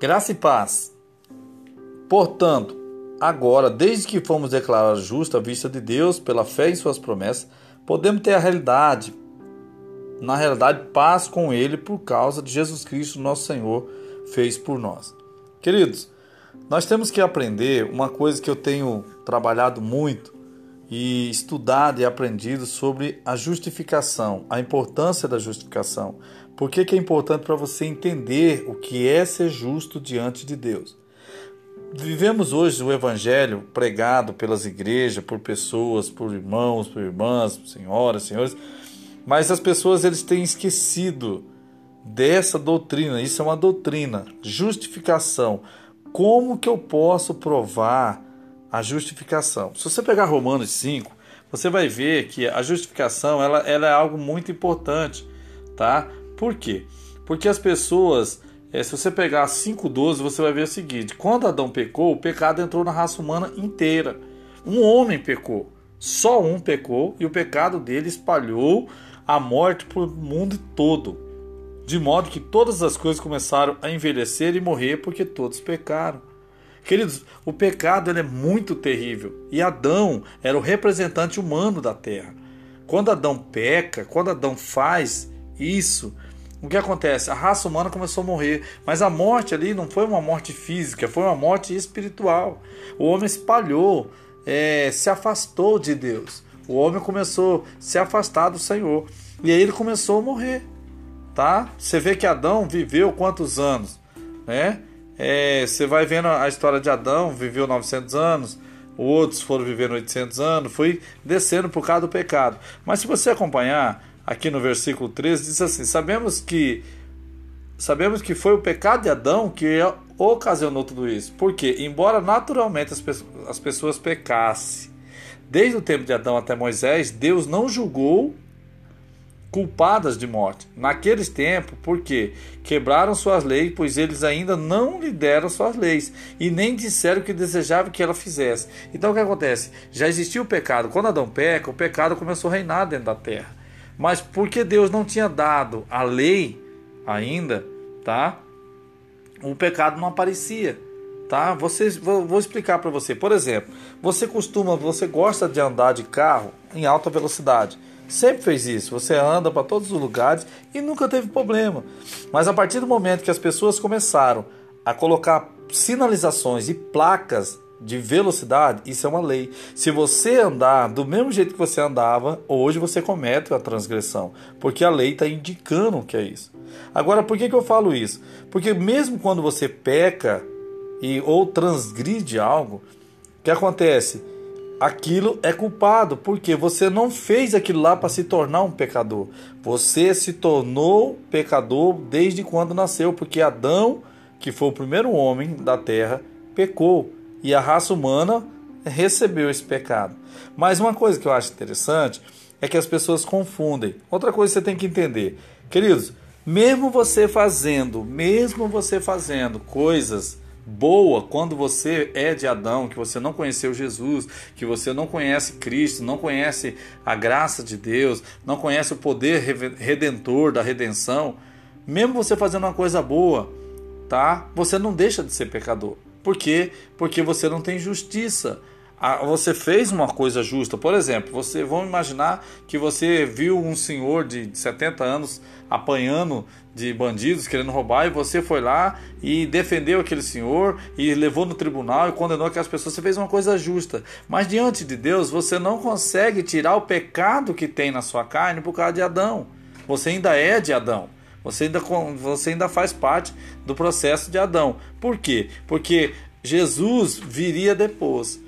Graça e paz. Portanto, agora, desde que fomos declarados justos à vista de Deus pela fé em suas promessas, podemos ter a realidade, na realidade, paz com Ele por causa de Jesus Cristo, nosso Senhor, fez por nós. Queridos, nós temos que aprender uma coisa que eu tenho trabalhado muito e estudado e aprendido sobre a justificação, a importância da justificação. Por que, que é importante para você entender o que é ser justo diante de Deus? Vivemos hoje o evangelho pregado pelas igrejas, por pessoas, por irmãos, por irmãs, senhoras, senhores, mas as pessoas eles têm esquecido dessa doutrina. Isso é uma doutrina, justificação. Como que eu posso provar a justificação? Se você pegar Romanos 5, você vai ver que a justificação ela, ela é algo muito importante, tá? Por quê? Porque as pessoas, é, se você pegar 5,12, você vai ver o seguinte: quando Adão pecou, o pecado entrou na raça humana inteira. Um homem pecou, só um pecou, e o pecado dele espalhou a morte para o mundo todo. De modo que todas as coisas começaram a envelhecer e morrer porque todos pecaram. Queridos, o pecado é muito terrível e Adão era o representante humano da terra. Quando Adão peca, quando Adão faz isso, o que acontece? A raça humana começou a morrer, mas a morte ali não foi uma morte física, foi uma morte espiritual. O homem espalhou, é, se afastou de Deus. O homem começou a se afastar do Senhor e aí ele começou a morrer, tá? Você vê que Adão viveu quantos anos, né? É, você vai vendo a história de Adão, viveu 900 anos, outros foram vivendo 800 anos, foi descendo por causa do pecado. Mas se você acompanhar, aqui no versículo 13, diz assim: Sabemos que sabemos que foi o pecado de Adão que ocasionou tudo isso. Porque, embora naturalmente as, pessoas, as pessoas pecassem, desde o tempo de Adão até Moisés, Deus não julgou culpadas de morte. Naqueles tempos, porque quebraram suas leis, pois eles ainda não lhe deram suas leis e nem disseram o que desejavam que ela fizesse. Então o que acontece? Já existia o pecado. Quando Adão peca, o pecado começou a reinar dentro da terra. Mas porque Deus não tinha dado a lei ainda, tá? O pecado não aparecia, tá? Você, vou, vou explicar para você. Por exemplo, você costuma, você gosta de andar de carro em alta velocidade. Sempre fez isso. Você anda para todos os lugares e nunca teve problema. Mas a partir do momento que as pessoas começaram a colocar sinalizações e placas de velocidade, isso é uma lei. Se você andar do mesmo jeito que você andava, hoje você comete a transgressão, porque a lei está indicando que é isso. Agora, por que, que eu falo isso? Porque mesmo quando você peca e ou transgride algo, o que acontece? Aquilo é culpado, porque você não fez aquilo lá para se tornar um pecador. Você se tornou pecador desde quando nasceu, porque Adão, que foi o primeiro homem da terra, pecou e a raça humana recebeu esse pecado. Mas uma coisa que eu acho interessante é que as pessoas confundem. Outra coisa que você tem que entender, queridos, mesmo você fazendo, mesmo você fazendo coisas boa quando você é de Adão, que você não conheceu Jesus, que você não conhece Cristo, não conhece a graça de Deus, não conhece o poder redentor da redenção, mesmo você fazendo uma coisa boa, tá? Você não deixa de ser pecador. Por quê? Porque você não tem justiça. Você fez uma coisa justa. Por exemplo, você vamos imaginar que você viu um senhor de 70 anos apanhando de bandidos querendo roubar e você foi lá e defendeu aquele senhor e levou no tribunal e condenou aquelas pessoas. Você fez uma coisa justa. Mas diante de Deus, você não consegue tirar o pecado que tem na sua carne por causa de Adão. Você ainda é de Adão. Você ainda, você ainda faz parte do processo de Adão. Por quê? Porque Jesus viria depois.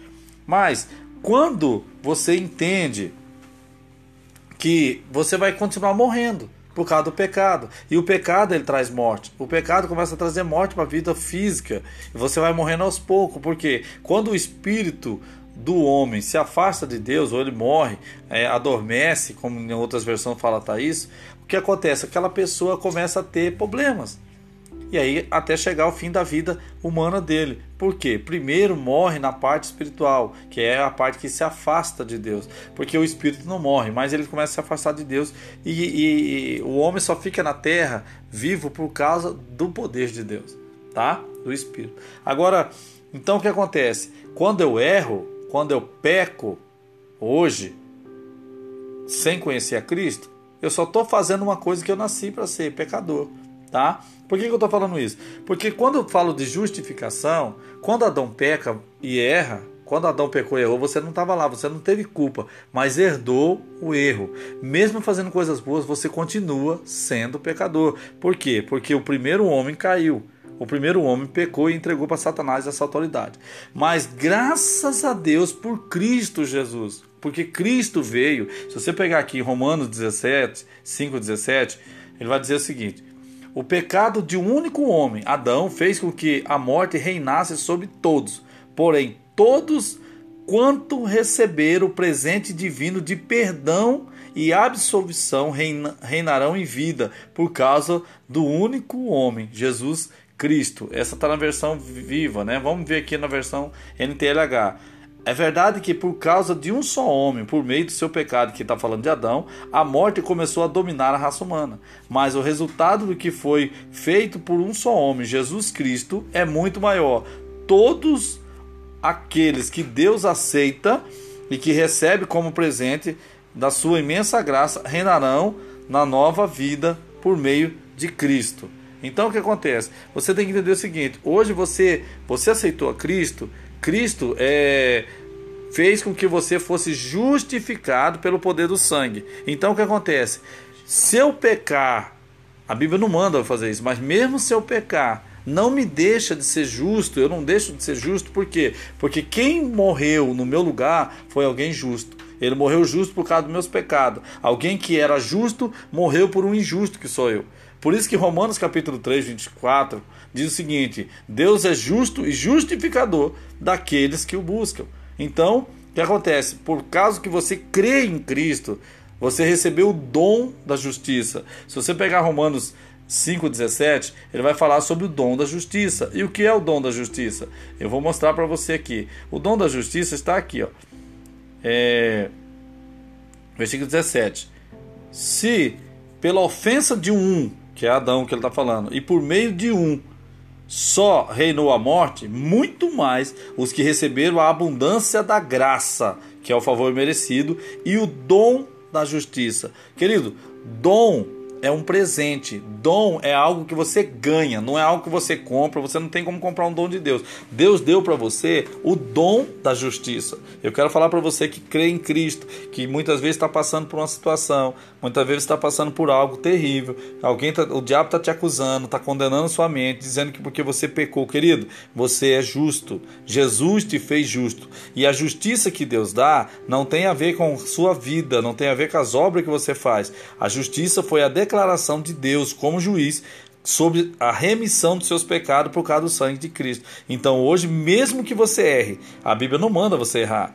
Mas quando você entende que você vai continuar morrendo por causa do pecado. E o pecado ele traz morte. O pecado começa a trazer morte para a vida física. E você vai morrendo aos poucos. Porque quando o espírito do homem se afasta de Deus, ou ele morre, é, adormece, como em outras versões fala tá isso, o que acontece? Aquela pessoa começa a ter problemas. E aí até chegar ao fim da vida humana dele. Por quê? Primeiro morre na parte espiritual, que é a parte que se afasta de Deus. Porque o espírito não morre, mas ele começa a se afastar de Deus. E, e, e o homem só fica na terra vivo por causa do poder de Deus. Tá? do Espírito. Agora, então o que acontece? Quando eu erro, quando eu peco hoje, sem conhecer a Cristo, eu só estou fazendo uma coisa que eu nasci para ser, pecador. Tá? Por que, que eu estou falando isso? Porque quando eu falo de justificação, quando Adão peca e erra, quando Adão pecou e errou, você não estava lá, você não teve culpa, mas herdou o erro. Mesmo fazendo coisas boas, você continua sendo pecador. Por quê? Porque o primeiro homem caiu. O primeiro homem pecou e entregou para Satanás essa autoridade. Mas graças a Deus por Cristo Jesus, porque Cristo veio. Se você pegar aqui Romanos 17, 5, 17, ele vai dizer o seguinte: O pecado de um único homem, Adão, fez com que a morte reinasse sobre todos. Porém, todos quanto receberam o presente divino de perdão e absolvição reinarão em vida por causa do único homem, Jesus Cristo. Essa está na versão viva, né? Vamos ver aqui na versão NTLH. É verdade que por causa de um só homem, por meio do seu pecado, que está falando de Adão, a morte começou a dominar a raça humana. Mas o resultado do que foi feito por um só homem, Jesus Cristo, é muito maior. Todos aqueles que Deus aceita e que recebe como presente da sua imensa graça reinarão na nova vida por meio de Cristo. Então o que acontece? Você tem que entender o seguinte: hoje você você aceitou a Cristo, Cristo é, fez com que você fosse justificado pelo poder do sangue. Então o que acontece? Se eu pecar, a Bíblia não manda eu fazer isso, mas mesmo se eu pecar não me deixa de ser justo, eu não deixo de ser justo, por quê? Porque quem morreu no meu lugar foi alguém justo. Ele morreu justo por causa dos meus pecados. Alguém que era justo morreu por um injusto que sou eu. Por isso que Romanos capítulo 3, 24 diz o seguinte: Deus é justo e justificador daqueles que o buscam. Então, o que acontece? Por causa que você crê em Cristo, você recebeu o dom da justiça. Se você pegar Romanos 5,17, ele vai falar sobre o dom da justiça. E o que é o dom da justiça? Eu vou mostrar para você aqui. O dom da justiça está aqui, ó. É... Versículo 17. Se pela ofensa de um, que é Adão que ele está falando, e por meio de um só reinou a morte, muito mais os que receberam a abundância da graça, que é o favor merecido, e o dom da justiça. Querido, dom é um presente. Dom é algo que você ganha, não é algo que você compra. Você não tem como comprar um dom de Deus. Deus deu para você o dom da justiça. Eu quero falar para você que crê em Cristo, que muitas vezes está passando por uma situação, muitas vezes está passando por algo terrível. Alguém, tá, o diabo está te acusando, está condenando sua mente, dizendo que porque você pecou, querido, você é justo. Jesus te fez justo. E a justiça que Deus dá não tem a ver com sua vida, não tem a ver com as obras que você faz. A justiça foi a declaração de Deus como juiz sobre a remissão dos seus pecados por causa do sangue de Cristo. Então hoje, mesmo que você erre, a Bíblia não manda você errar.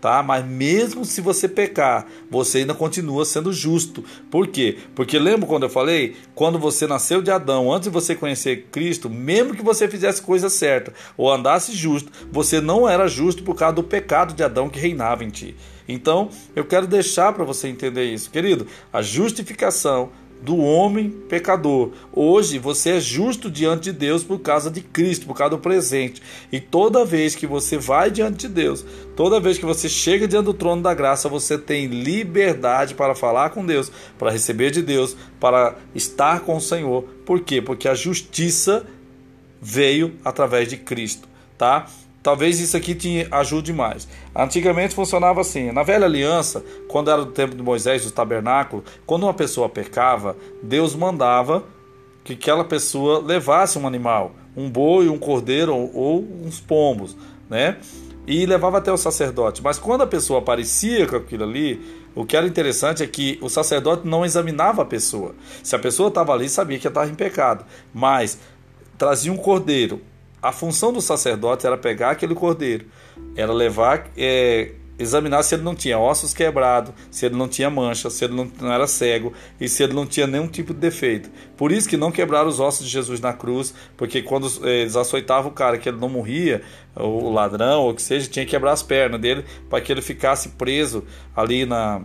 Tá? Mas mesmo se você pecar, você ainda continua sendo justo. Por quê? Porque lembra quando eu falei? Quando você nasceu de Adão, antes de você conhecer Cristo, mesmo que você fizesse coisa certa ou andasse justo, você não era justo por causa do pecado de Adão que reinava em ti. Então, eu quero deixar para você entender isso, querido. A justificação do homem pecador. Hoje você é justo diante de Deus por causa de Cristo, por causa do presente. E toda vez que você vai diante de Deus, toda vez que você chega diante do trono da graça, você tem liberdade para falar com Deus, para receber de Deus, para estar com o Senhor. Por quê? Porque a justiça veio através de Cristo, tá? Talvez isso aqui te ajude mais. Antigamente funcionava assim: na velha aliança, quando era do tempo de Moisés, do tabernáculo, quando uma pessoa pecava, Deus mandava que aquela pessoa levasse um animal, um boi, um cordeiro ou uns pombos, né? E levava até o sacerdote. Mas quando a pessoa aparecia com aquilo ali, o que era interessante é que o sacerdote não examinava a pessoa. Se a pessoa estava ali, sabia que estava em pecado. Mas trazia um cordeiro, a função do sacerdote era pegar aquele cordeiro, era levar, é, examinar se ele não tinha ossos quebrados, se ele não tinha mancha, se ele não, não, era cego e se ele não tinha nenhum tipo de defeito. Por isso que não quebraram os ossos de Jesus na cruz, porque quando é, eles açoitavam o cara que ele não morria, o ladrão ou que seja, tinha que quebrar as pernas dele para que ele ficasse preso ali na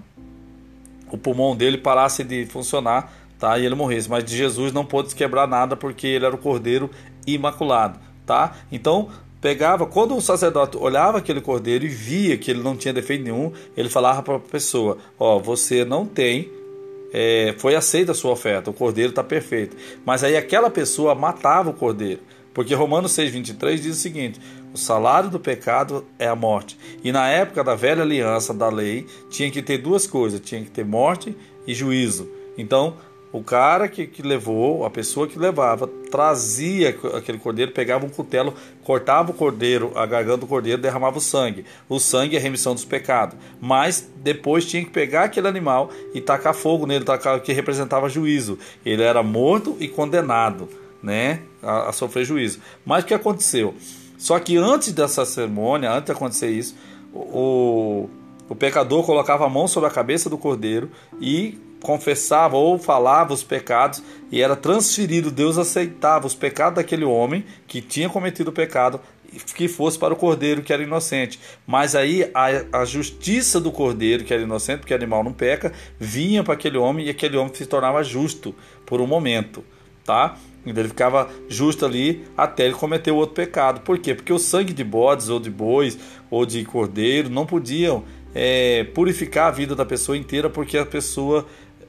o pulmão dele parasse de funcionar, tá? E ele morresse. Mas de Jesus não pôde quebrar nada porque ele era o cordeiro imaculado tá? Então, pegava, quando o sacerdote olhava aquele cordeiro e via que ele não tinha defeito nenhum, ele falava para a pessoa: Ó, você não tem, é, foi aceita a sua oferta, o cordeiro está perfeito. Mas aí aquela pessoa matava o cordeiro, porque Romanos 6,23 diz o seguinte: o salário do pecado é a morte. E na época da velha aliança da lei, tinha que ter duas coisas: tinha que ter morte e juízo. Então, o cara que, que levou, a pessoa que levava, trazia aquele cordeiro, pegava um cutelo, cortava o cordeiro, a garganta do cordeiro, derramava o sangue. O sangue é a remissão dos pecados. Mas depois tinha que pegar aquele animal e tacar fogo nele, tacar, que representava juízo. Ele era morto e condenado né, a, a sofrer juízo. Mas o que aconteceu? Só que antes dessa cerimônia, antes de acontecer isso, o, o pecador colocava a mão sobre a cabeça do cordeiro e confessava ou falava os pecados e era transferido. Deus aceitava os pecados daquele homem que tinha cometido o pecado que fosse para o cordeiro que era inocente. Mas aí a, a justiça do cordeiro que era inocente, porque animal não peca, vinha para aquele homem e aquele homem se tornava justo por um momento, tá? Ele ficava justo ali até ele cometer outro pecado. Por quê? Porque o sangue de bodes ou de bois ou de cordeiro não podiam é, purificar a vida da pessoa inteira, porque a pessoa,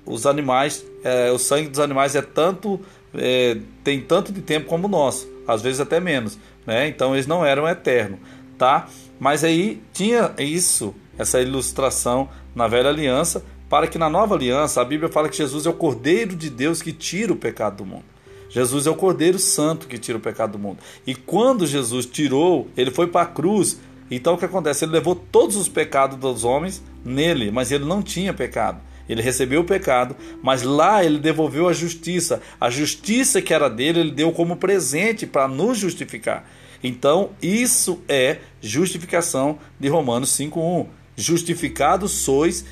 os animais, é, o sangue dos animais é tanto, é, tem tanto de tempo como o nosso, às vezes até menos, né? Então eles não eram eternos, tá? Mas aí tinha isso, essa ilustração na velha aliança, para que na nova aliança a Bíblia fala que Jesus é o Cordeiro de Deus que tira o pecado do mundo. Jesus é o Cordeiro Santo que tira o pecado do mundo. E quando Jesus tirou, ele foi para a cruz. Então o que acontece? Ele levou todos os pecados dos homens nele, mas ele não tinha pecado. Ele recebeu o pecado, mas lá ele devolveu a justiça. A justiça que era dele, ele deu como presente para nos justificar. Então, isso é justificação de Romanos 5:1. Justificados sois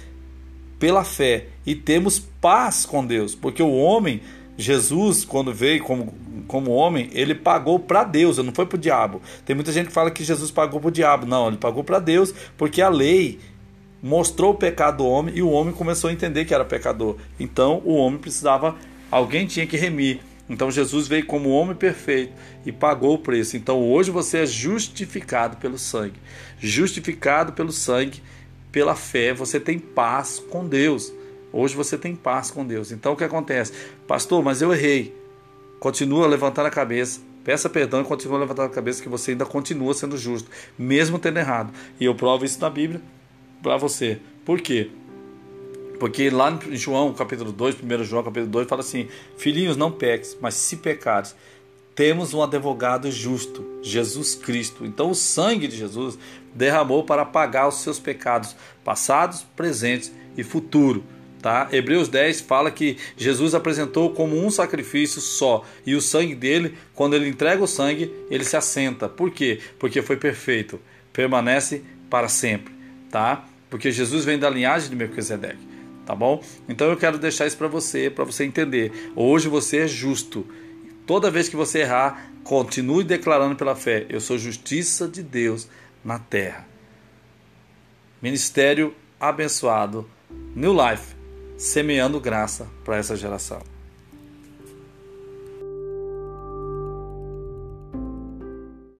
pela fé e temos paz com Deus, porque o homem Jesus, quando veio como, como homem, ele pagou para Deus, não foi para o diabo. Tem muita gente que fala que Jesus pagou para o diabo. Não, ele pagou para Deus, porque a lei mostrou o pecado do homem e o homem começou a entender que era pecador. Então o homem precisava, alguém tinha que remir. Então Jesus veio como homem perfeito e pagou o preço. Então hoje você é justificado pelo sangue. Justificado pelo sangue, pela fé, você tem paz com Deus. Hoje você tem paz com Deus. Então o que acontece? Pastor, mas eu errei. Continua levantando a cabeça. Peça perdão e continua levantando a cabeça que você ainda continua sendo justo, mesmo tendo errado. E eu provo isso na Bíblia para você. Por quê? Porque lá em João, capítulo 2, 1 João, capítulo 2, fala assim: Filhinhos, não peques, mas se pecares, temos um advogado justo, Jesus Cristo. Então, o sangue de Jesus derramou para pagar os seus pecados passados, presentes e futuros. Tá? Hebreus 10 fala que Jesus apresentou como um sacrifício só e o sangue dele, quando ele entrega o sangue, ele se assenta. Por quê? Porque foi perfeito, permanece para sempre, tá? Porque Jesus vem da linhagem de Melquisedeque, tá bom? Então eu quero deixar isso para você, para você entender. Hoje você é justo. Toda vez que você errar, continue declarando pela fé: eu sou justiça de Deus na terra. Ministério abençoado. New Life semeando graça para essa geração.